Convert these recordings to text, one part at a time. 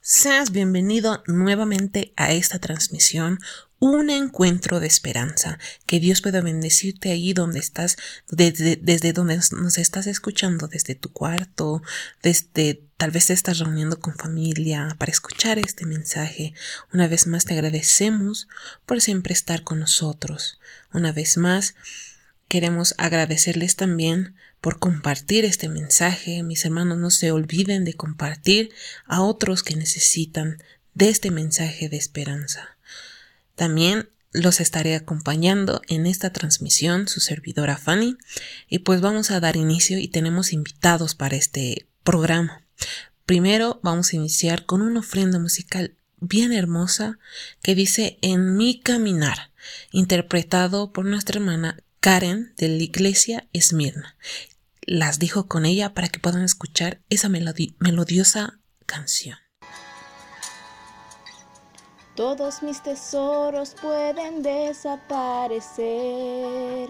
Seas bienvenido nuevamente a esta transmisión, un encuentro de esperanza. Que Dios pueda bendecirte ahí donde estás, desde, desde donde nos estás escuchando, desde tu cuarto, desde tal vez te estás reuniendo con familia para escuchar este mensaje. Una vez más te agradecemos por siempre estar con nosotros. Una vez más queremos agradecerles también por compartir este mensaje. Mis hermanos, no se olviden de compartir a otros que necesitan de este mensaje de esperanza. También los estaré acompañando en esta transmisión, su servidora Fanny, y pues vamos a dar inicio y tenemos invitados para este programa. Primero vamos a iniciar con una ofrenda musical bien hermosa que dice En mi caminar, interpretado por nuestra hermana Karen de la iglesia Esmirna. Las dijo con ella para que puedan escuchar esa melodiosa canción. Todos mis tesoros pueden desaparecer.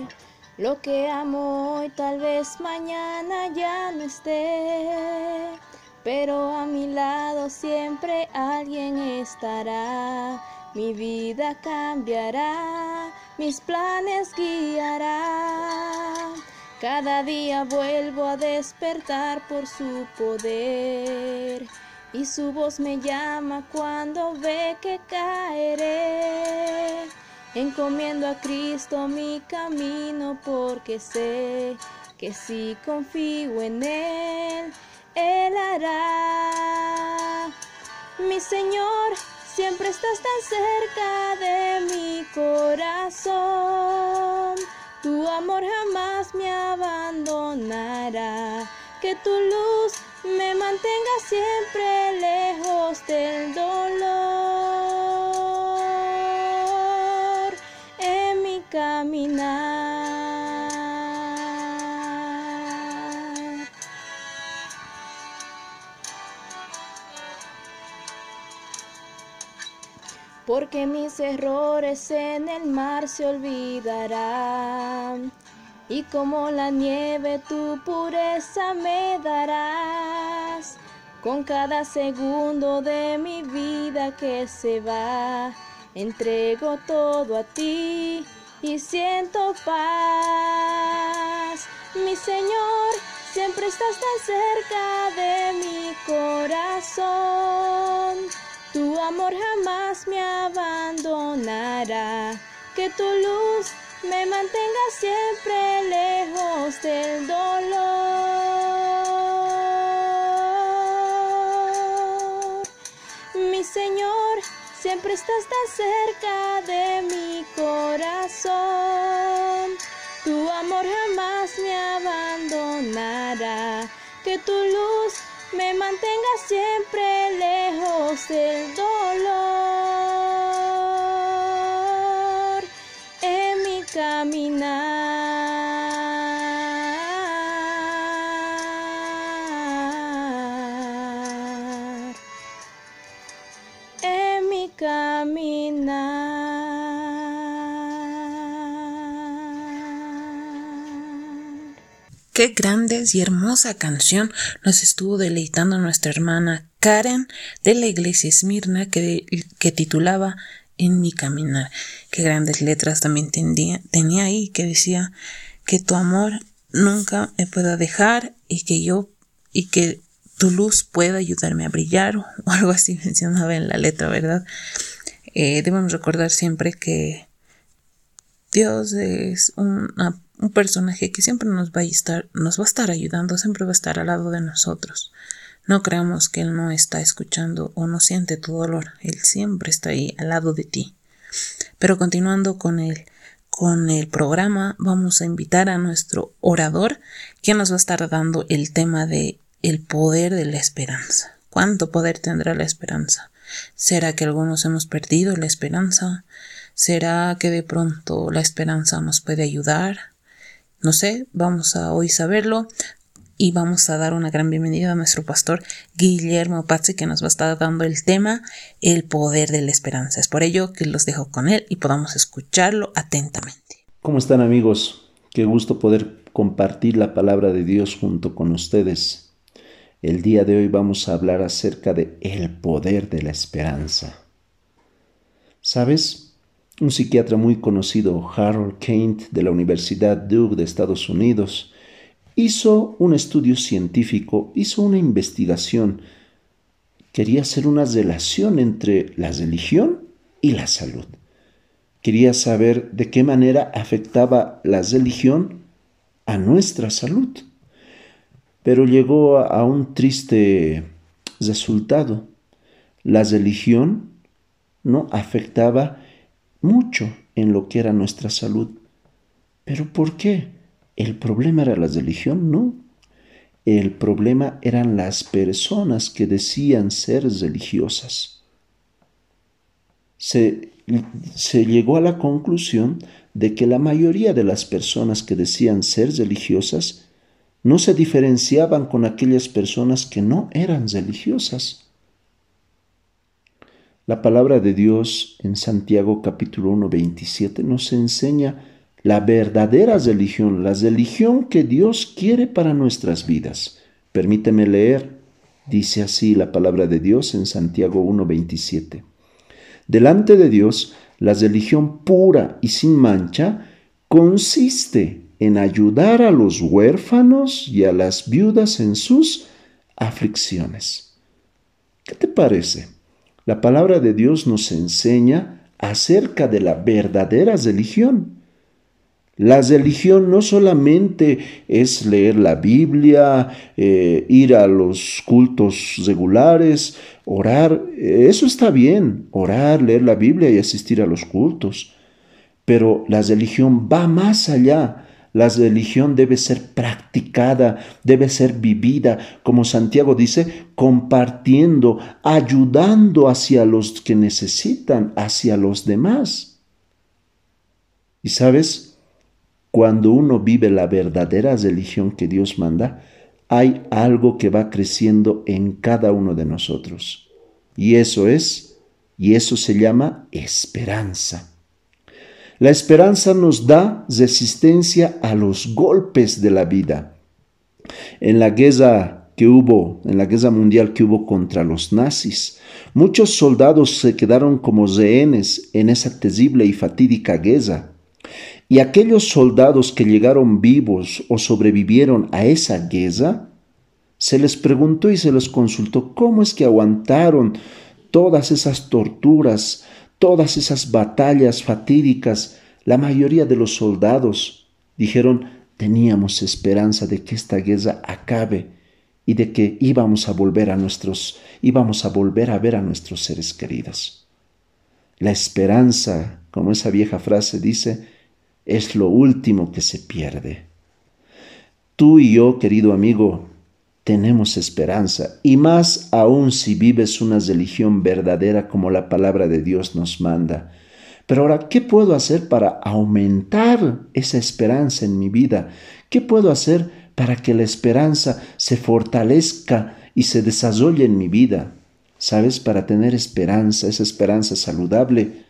Lo que amo hoy tal vez mañana ya no esté. Pero a mi lado siempre alguien estará. Mi vida cambiará, mis planes guiará. Cada día vuelvo a despertar por su poder y su voz me llama cuando ve que caeré. Encomiendo a Cristo mi camino porque sé que si confío en Él, Él hará. Mi Señor, siempre estás tan cerca de mi corazón. Tu amor jamás me abandonará. Que tu luz me mantenga siempre lejos del dolor Porque mis errores en el mar se olvidarán y como la nieve tu pureza me darás. Con cada segundo de mi vida que se va, entrego todo a ti y siento paz. Mi Señor, siempre estás tan cerca de mi corazón. Tu amor jamás me abandonará. Que tu luz me mantenga siempre lejos del dolor. Mi Señor, siempre estás tan cerca de mi corazón. Tu amor jamás me abandonará. Que tu luz me mantenga siempre lejos del dolor. Qué grandes y hermosa canción nos estuvo deleitando nuestra hermana Karen de la iglesia Esmirna que, que titulaba en mi caminar. Qué grandes letras también tenía, ahí que decía que tu amor nunca me pueda dejar y que yo y que tu luz pueda ayudarme a brillar o algo así mencionaba en la letra, ¿verdad? Eh, debemos recordar siempre que Dios es un personaje que siempre nos va a estar, nos va a estar ayudando, siempre va a estar al lado de nosotros. No creamos que Él no está escuchando o no siente tu dolor. Él siempre está ahí al lado de ti. Pero continuando con el, con el programa, vamos a invitar a nuestro orador, quien nos va a estar dando el tema de el poder de la esperanza. ¿Cuánto poder tendrá la esperanza? ¿Será que algunos hemos perdido la esperanza? ¿Será que de pronto la esperanza nos puede ayudar? No sé, vamos a hoy saberlo y vamos a dar una gran bienvenida a nuestro pastor Guillermo Pazzi que nos va a estar dando el tema El poder de la esperanza. Es por ello que los dejo con él y podamos escucharlo atentamente. ¿Cómo están amigos? Qué gusto poder compartir la palabra de Dios junto con ustedes. El día de hoy vamos a hablar acerca de el poder de la esperanza. ¿Sabes? Un psiquiatra muy conocido, Harold Kane, de la Universidad Duke de Estados Unidos, hizo un estudio científico, hizo una investigación. Quería hacer una relación entre la religión y la salud. Quería saber de qué manera afectaba la religión a nuestra salud. Pero llegó a un triste resultado. La religión no afectaba mucho en lo que era nuestra salud. ¿Pero por qué? ¿El problema era la religión? No. El problema eran las personas que decían ser religiosas. Se, llegó a la conclusión de que la mayoría de las personas que decían ser religiosas no se diferenciaban con aquellas personas que no eran religiosas. La palabra de Dios en Santiago capítulo 1, 27 nos enseña la verdadera religión, la religión que Dios quiere para nuestras vidas. Permíteme leer, dice así la palabra de Dios en Santiago 1, 27. Delante de Dios, la religión pura y sin mancha consiste en ayudar a los huérfanos y a las viudas en sus aflicciones. ¿Qué te parece? La palabra de Dios nos enseña acerca de la verdadera religión. La religión no solamente es leer la Biblia, eh, ir a los cultos regulares, orar, eso está bien, orar, leer la Biblia y asistir a los cultos, pero la religión va más allá la religión debe ser practicada, debe ser vivida, como Santiago dice, compartiendo, ayudando hacia los que necesitan, hacia los demás. Y sabes, cuando uno vive la verdadera religión que Dios manda, hay algo que va creciendo en cada uno de nosotros. Y eso es, y eso se llama esperanza. La esperanza nos da resistencia a los golpes de la vida. En la guerra que hubo, en la guerra mundial que hubo contra los nazis, muchos soldados se quedaron como rehenes en esa terrible y fatídica guerra. Y aquellos soldados que llegaron vivos o sobrevivieron a esa guerra, se les preguntó y se les consultó cómo es que aguantaron todas esas torturas, todas esas batallas fatídicas, la mayoría de los soldados dijeron, teníamos esperanza de que esta guerra acabe y de que íbamos a volver a nuestros, íbamos a volver a ver a nuestros seres queridos. La esperanza, como esa vieja frase dice, es lo último que se pierde. Tú y yo, querido amigo, tenemos esperanza, y más aún si vives una religión verdadera como la palabra de Dios nos manda. Pero ahora, ¿qué puedo hacer para aumentar esa esperanza en mi vida? ¿Qué puedo hacer para que la esperanza se fortalezca y se desarrolle en mi vida? ¿Sabes? Para tener esperanza, esa esperanza saludable,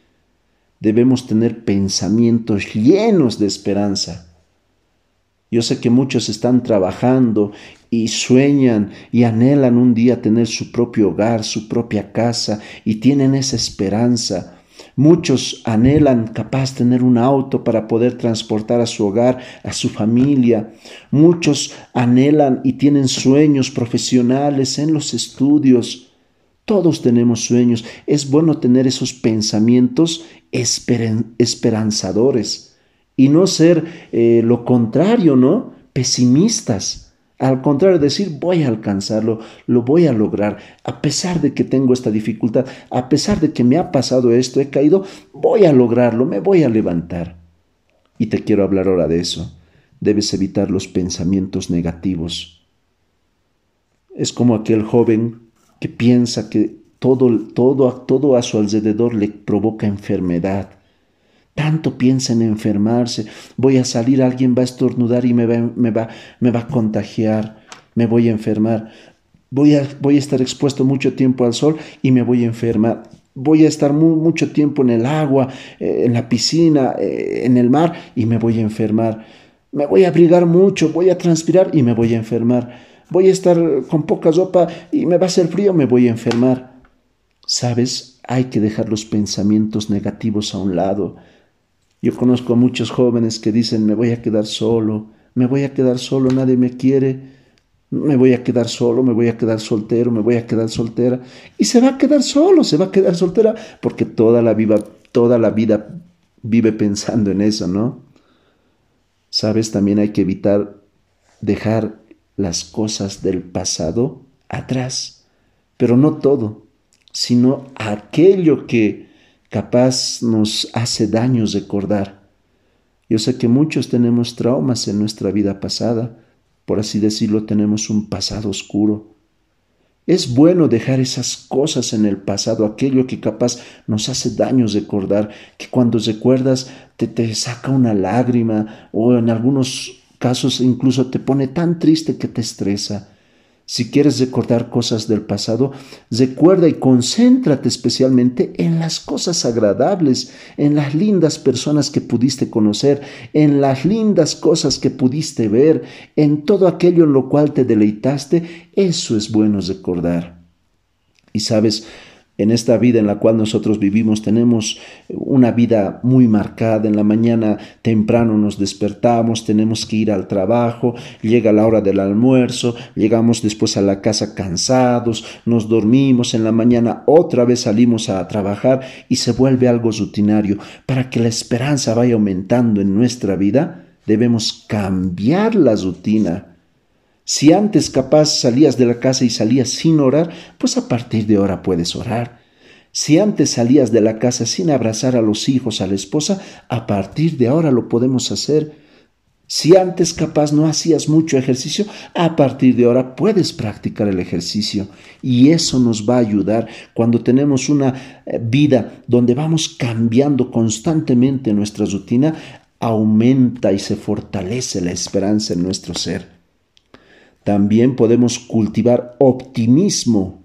debemos tener pensamientos llenos de esperanza. Yo sé que muchos están trabajando y sueñan y anhelan un día tener su propio hogar, su propia casa y tienen esa esperanza. Muchos anhelan capaz tener un auto para poder transportar a su hogar, a su familia. Muchos anhelan y tienen sueños profesionales en los estudios. Todos tenemos sueños. Es bueno tener esos pensamientos esperanzadores y no ser eh, lo contrario, ¿no? Pesimistas. Al contrario, decir voy a alcanzarlo, lo voy a lograr, a pesar de que tengo esta dificultad, a pesar de que me ha pasado esto, he caído, voy a lograrlo, me voy a levantar. Y te quiero hablar ahora de eso. Debes evitar los pensamientos negativos. Es como aquel joven que piensa que todo, todo, todo a su alrededor le provoca enfermedad tanto piensa en enfermarse, voy a salir, alguien va a estornudar y me va, me va, me va a contagiar, me voy a enfermar, voy a, voy a estar expuesto mucho tiempo al sol y me voy a enfermar, voy a estar mucho tiempo en el agua, eh, en la piscina, eh, en el mar y me voy a enfermar, me voy a abrigar mucho, voy a transpirar y me voy a enfermar, voy a estar con poca ropa y me va a hacer frío, me voy a enfermar. ¿Sabes? Hay que dejar los pensamientos negativos a un lado. Yo conozco a muchos jóvenes que dicen, me voy a quedar solo, me voy a quedar solo, nadie me quiere, me voy a quedar solo, me voy a quedar soltero, me voy a quedar soltera. Y se va a quedar solo, se va a quedar soltera, porque toda la vida, toda la vida vive pensando en eso, ¿no? Sabes, también hay que evitar dejar las cosas del pasado atrás, pero no todo, sino aquello que capaz nos hace daños recordar. Yo sé que muchos tenemos traumas en nuestra vida pasada, por así decirlo, tenemos un pasado oscuro. Es bueno dejar esas cosas en el pasado, aquello que capaz nos hace daños recordar, que cuando recuerdas te, te saca una lágrima o en algunos casos incluso te pone tan triste que te estresa. Si quieres recordar cosas del pasado, recuerda y concéntrate especialmente en las cosas agradables, en las lindas personas que pudiste conocer, en las lindas cosas que pudiste ver, en todo aquello en lo cual te deleitaste. Eso es bueno recordar. Y sabes, en esta vida en la cual nosotros vivimos tenemos una vida muy marcada. En la mañana temprano nos despertamos, tenemos que ir al trabajo, llega la hora del almuerzo, llegamos después a la casa cansados, nos dormimos, en la mañana otra vez salimos a trabajar y se vuelve algo rutinario. Para que la esperanza vaya aumentando en nuestra vida, debemos cambiar la rutina si antes capaz salías de la casa y salías sin orar, pues a partir de ahora puedes orar. Si antes salías de la casa sin abrazar a los hijos, a la esposa, a partir de ahora lo podemos hacer. Si antes capaz no hacías mucho ejercicio, a partir de ahora puedes practicar el ejercicio. Y eso nos va a ayudar cuando tenemos una eh, vida donde vamos cambiando constantemente nuestra rutina, aumenta y se fortalece la esperanza en nuestro ser. También podemos cultivar optimismo.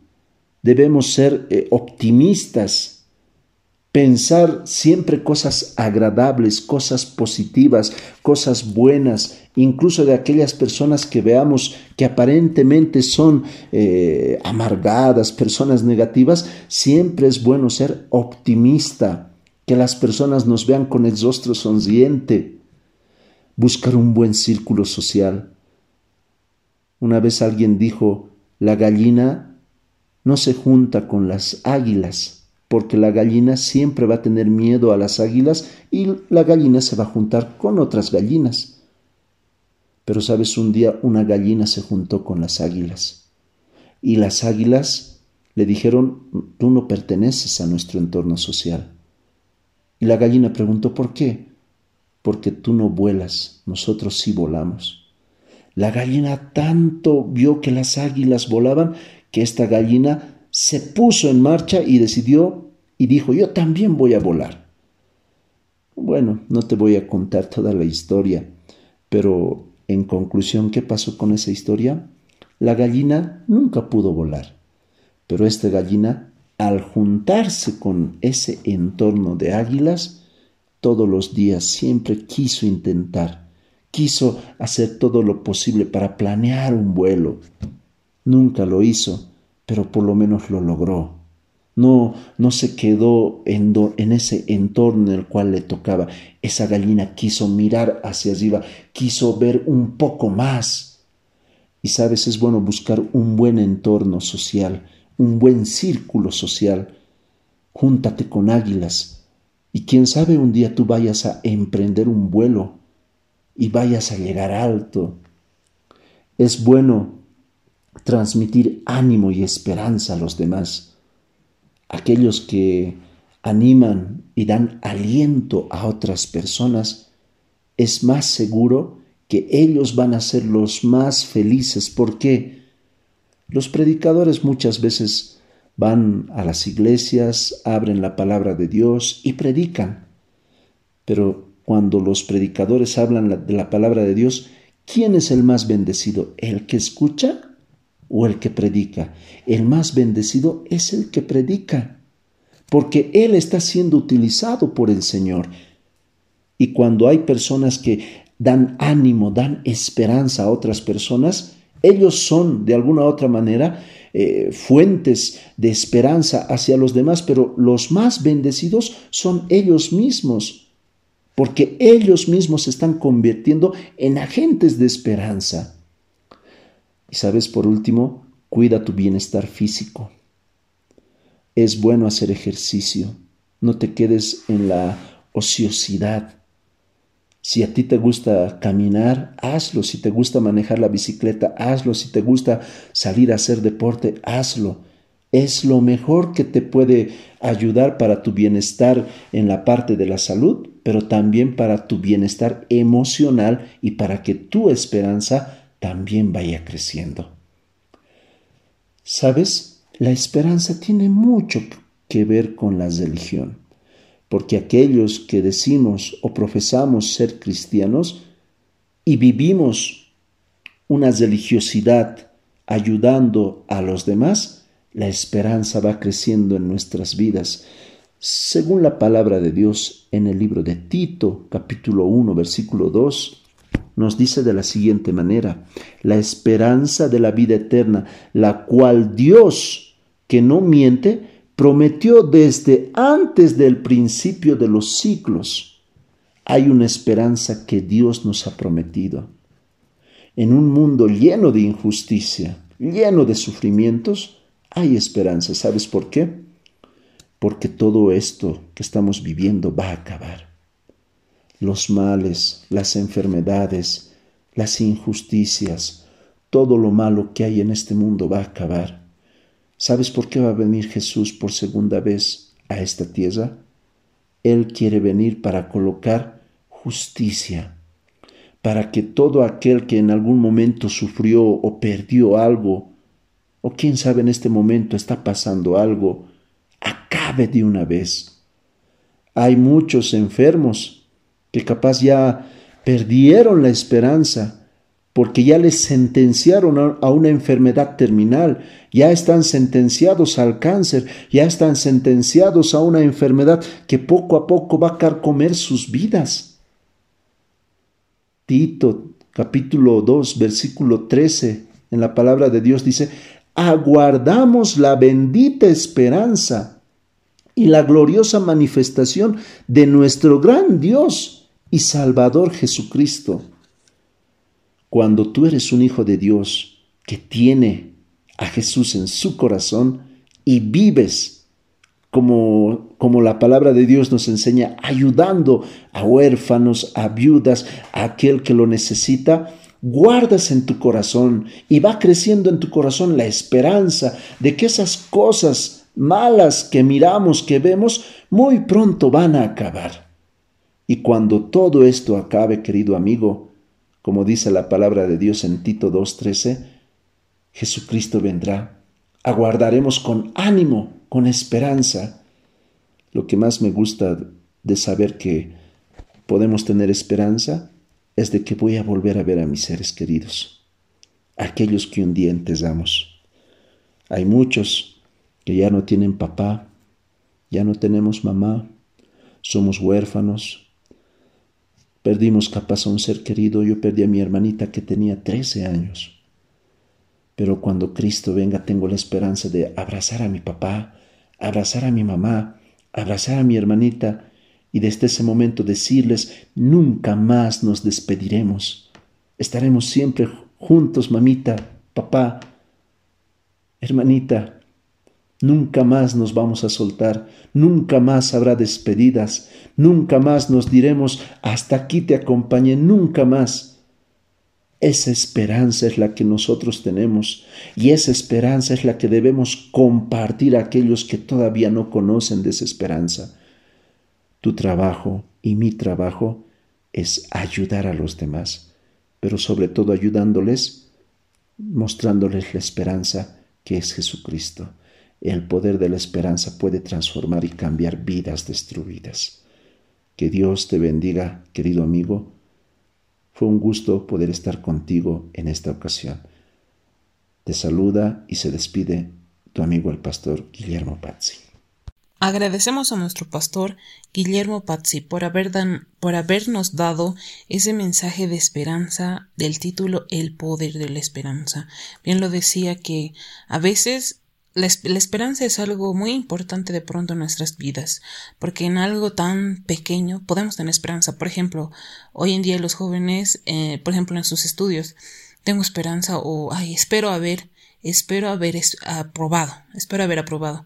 Debemos ser eh, optimistas, pensar siempre cosas agradables, cosas positivas, cosas buenas, incluso de aquellas personas que veamos que aparentemente son eh, amargadas, personas negativas, siempre es bueno ser optimista, que las personas nos vean con el rostro sonriente, buscar un buen círculo social una vez alguien dijo, la gallina no se junta con las águilas, porque la gallina siempre va a tener miedo a las águilas y la gallina se va a juntar con otras gallinas. Pero sabes, un día una gallina se juntó con las águilas y las águilas le dijeron, tú no perteneces a nuestro entorno social. Y la gallina preguntó, ¿por qué? Porque tú no vuelas, nosotros sí volamos. La gallina tanto vio que las águilas volaban que esta gallina se puso en marcha y decidió y dijo, yo también voy a volar. Bueno, no te voy a contar toda la historia, pero en conclusión, ¿qué pasó con esa historia? La gallina nunca pudo volar, pero esta gallina, al juntarse con ese entorno de águilas, todos los días siempre quiso intentar quiso hacer todo lo posible para planear un vuelo. Nunca lo hizo, pero por lo menos lo logró. No, no se quedó en, en, ese entorno en el cual le tocaba. Esa gallina quiso mirar hacia arriba, quiso ver un poco más. Y sabes, es bueno buscar un buen entorno social, un buen círculo social. Júntate con águilas. Y quién sabe un día tú vayas a emprender un vuelo y vayas a llegar alto. Es bueno transmitir ánimo y esperanza a los demás, aquellos que animan y dan aliento a otras personas, es más seguro que ellos van a ser los más felices. porque Los predicadores muchas veces van a las iglesias, abren la palabra de Dios y predican, pero cuando los predicadores hablan de la palabra de Dios, ¿quién es el más bendecido? ¿El que escucha o el que predica? El más bendecido es el que predica, porque él está siendo utilizado por el Señor. Y cuando hay personas que dan ánimo, dan esperanza a otras personas, Ellos son, de alguna u otra manera, eh, fuentes de esperanza hacia los demás, pero los más bendecidos son ellos mismos, porque ellos mismos se están convirtiendo en agentes de esperanza. Y sabes, por último, cuida tu bienestar físico. Es bueno hacer ejercicio, no te quedes en la ociosidad. Si a ti te gusta caminar, hazlo. Si te gusta manejar la bicicleta, hazlo. Si te gusta salir a hacer deporte, hazlo. Es lo mejor que te puede ayudar para tu bienestar en la parte de la salud, pero también para tu bienestar emocional y para que tu esperanza también vaya creciendo. ¿Sabes? La esperanza tiene mucho que ver con la religión porque aquellos que decimos o profesamos ser cristianos y vivimos una religiosidad ayudando a los demás, la esperanza va creciendo en nuestras vidas. Según la palabra de Dios en el libro de Tito, capítulo 1, versículo 2, nos dice de la siguiente manera, la esperanza de la vida eterna, la cual Dios, que no miente, prometió desde antes del principio de los siglos. Hay una esperanza que Dios nos ha prometido. En un mundo lleno de injusticia, lleno de sufrimientos, hay esperanza. ¿Sabes por qué? Porque todo esto que estamos viviendo va a acabar. Los males, las enfermedades, las injusticias, todo lo malo que hay en este mundo va a acabar ¿Sabes por qué va a venir Jesús por segunda vez a esta tierra? Él quiere venir para colocar justicia, para que todo aquel que en algún momento sufrió o perdió algo, o quién sabe en este momento está pasando algo, acabe de una vez. Hay muchos enfermos que capaz ya perdieron la esperanza, porque ya les sentenciaron a una enfermedad terminal, ya están sentenciados al cáncer, ya están sentenciados a una enfermedad que poco a poco va a carcomer sus vidas. Tito capítulo 2 versículo 13 en la palabra de Dios dice, aguardamos la bendita esperanza y la gloriosa manifestación de nuestro gran Dios y Salvador Jesucristo. Cuando tú eres un hijo de Dios que tiene a Jesús en su corazón y vives como, como la palabra de Dios nos enseña, ayudando a huérfanos, a viudas, a aquel que lo necesita, guardas en tu corazón y va creciendo en tu corazón la esperanza de que esas cosas malas que miramos, que vemos, muy pronto van a acabar. Y cuando todo esto acabe, querido amigo, como dice la palabra de Dios en Tito 2.13, Jesucristo vendrá. Aguardaremos con ánimo, con esperanza. Lo que más me gusta de saber que podemos tener esperanza es de que voy a volver a ver a mis seres queridos, aquellos que un día entesamos. Hay muchos que ya no tienen papá, ya no tenemos mamá, somos huérfanos, Perdimos capaz a un ser querido, yo perdí a mi hermanita que tenía 13 años. Pero cuando Cristo venga tengo la esperanza de abrazar a mi papá, abrazar a mi mamá, abrazar a mi hermanita y desde ese momento decirles, nunca más nos despediremos. Estaremos siempre juntos, mamita, papá, hermanita, Nunca más nos vamos a soltar, nunca más habrá despedidas, nunca más nos diremos hasta aquí te acompañé, nunca más. Esa esperanza es la que nosotros tenemos y esa esperanza es la que debemos compartir a aquellos que todavía no conocen de esa esperanza. Tu trabajo y mi trabajo es ayudar a los demás, pero sobre todo ayudándoles, mostrándoles la esperanza que es Jesucristo el poder de la esperanza puede transformar y cambiar vidas destruidas. Que Dios te bendiga, querido amigo. Fue un gusto poder estar contigo en esta ocasión. Te saluda y se despide tu amigo el pastor Guillermo Pazzi. Agradecemos a nuestro pastor Guillermo Pazzi por, haber por habernos dado ese mensaje de esperanza del título El poder de la esperanza. Bien lo decía que a veces la, esperanza es algo muy importante de pronto en nuestras vidas, porque en algo tan pequeño podemos tener esperanza. Por ejemplo, hoy en día los jóvenes, eh, por ejemplo, en sus estudios, tengo esperanza o, ay, espero haber, espero haber aprobado, espero haber aprobado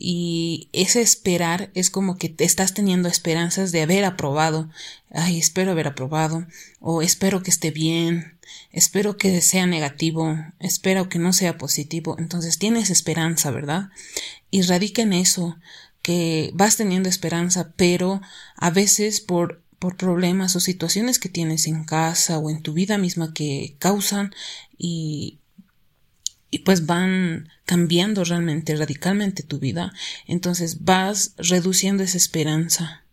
y ese esperar es como que te estás teniendo esperanzas de haber aprobado. Ay, espero haber aprobado. O espero que esté bien. Espero que sea negativo. Espero que no sea positivo. Entonces tienes esperanza, ¿verdad? Y radica en eso, que vas teniendo esperanza, pero a veces por por problemas o situaciones que tienes en casa o en tu vida misma que causan y y pues van cambiando realmente radicalmente tu vida, entonces vas reduciendo esa esperanza.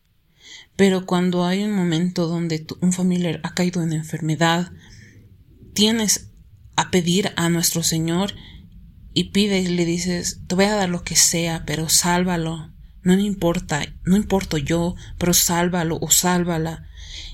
Pero cuando hay un momento donde un familiar ha caído en enfermedad, tienes a pedir a nuestro Señor y pide y le dices, te voy a dar lo que sea, pero sálvalo. No me importa, no importo yo, pero sálvalo o sálvala.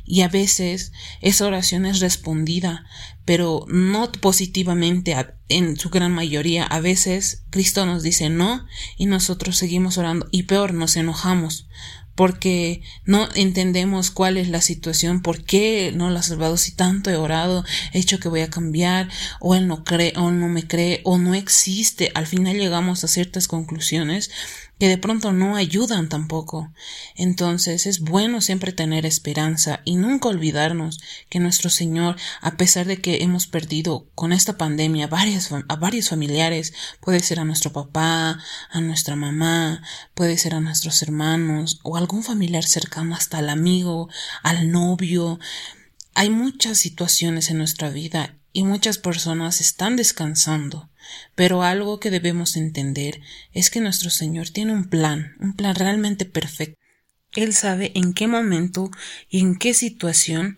Y a veces esa oración es respondida, pero no positivamente en su gran mayoría. A veces Cristo nos dice no y nosotros seguimos orando y peor nos enojamos porque no entendemos cuál es la situación, por qué no lo ha salvado, si tanto he orado, he hecho que voy a cambiar, o él no cree, o no me cree, o no existe. Al final llegamos a ciertas conclusiones que de pronto no ayudan tampoco. Entonces es bueno siempre tener esperanza y nunca olvidarnos que nuestro Señor, a pesar de que hemos perdido con esta pandemia a varios familiares, puede ser a nuestro papá, a nuestra mamá, puede ser a nuestros hermanos o algún familiar cercano, hasta al amigo, al novio, hay muchas situaciones en nuestra vida y muchas personas están descansando pero algo que debemos entender es que nuestro Señor tiene un plan, un plan realmente perfecto. Él sabe en qué momento y en qué situación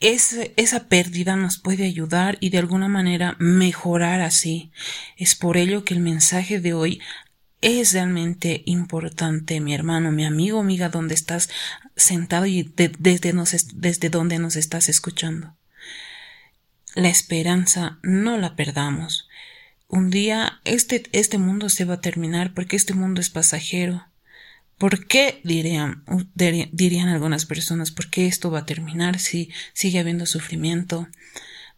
esa pérdida nos puede ayudar y de alguna manera mejorar así. Es por ello que el mensaje de hoy es realmente importante, mi hermano, mi amigo, amiga, donde estás sentado y desde, desde donde nos estás escuchando. La esperanza no la perdamos un día este, este mundo se va a terminar porque este mundo es pasajero. ¿Por qué dirían, dirían algunas personas? ¿Por qué esto va a terminar si sigue habiendo sufrimiento?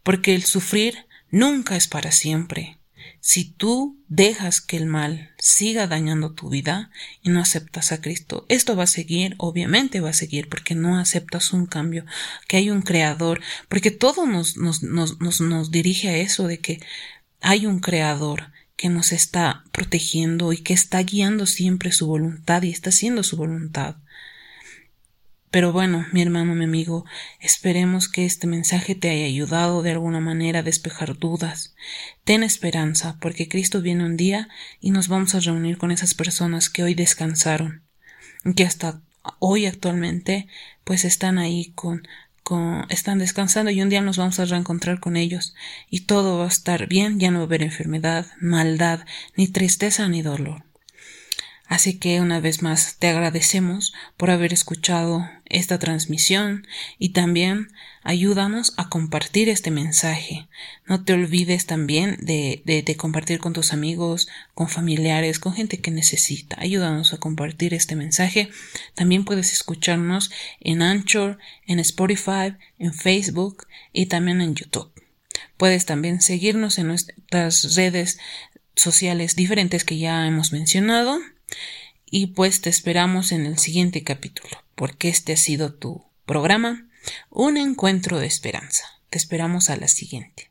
Porque el sufrir nunca es para siempre. Si tú dejas que el mal siga dañando tu vida y no aceptas a Cristo, esto va a seguir, obviamente va a seguir, porque no aceptas un cambio, que hay un creador, porque todo nos, nos, nos, nos, nos dirige a eso de que hay un creador que nos está protegiendo y que está guiando siempre su voluntad y está haciendo su voluntad. Pero bueno, mi hermano, mi amigo, esperemos que este mensaje te haya ayudado de alguna manera a despejar dudas. Ten esperanza, porque Cristo viene un día y nos vamos a reunir con esas personas que hoy descansaron, que hasta hoy actualmente pues están ahí con están descansando y un día nos vamos a reencontrar con ellos y todo va a estar bien, ya no va a haber enfermedad, maldad, ni tristeza ni dolor. Así que una vez más te agradecemos por haber escuchado esta transmisión y también ayúdanos a compartir este mensaje. No te olvides también de, de, compartir con tus amigos, con familiares, con gente que necesita. Ayúdanos a compartir este mensaje. También puedes escucharnos en Anchor, en Spotify, en Facebook y también en YouTube. Puedes también seguirnos en nuestras redes sociales diferentes que ya hemos mencionado y pues te esperamos en el siguiente capítulo, porque este ha sido tu programa, un encuentro de esperanza. Te esperamos a la siguiente.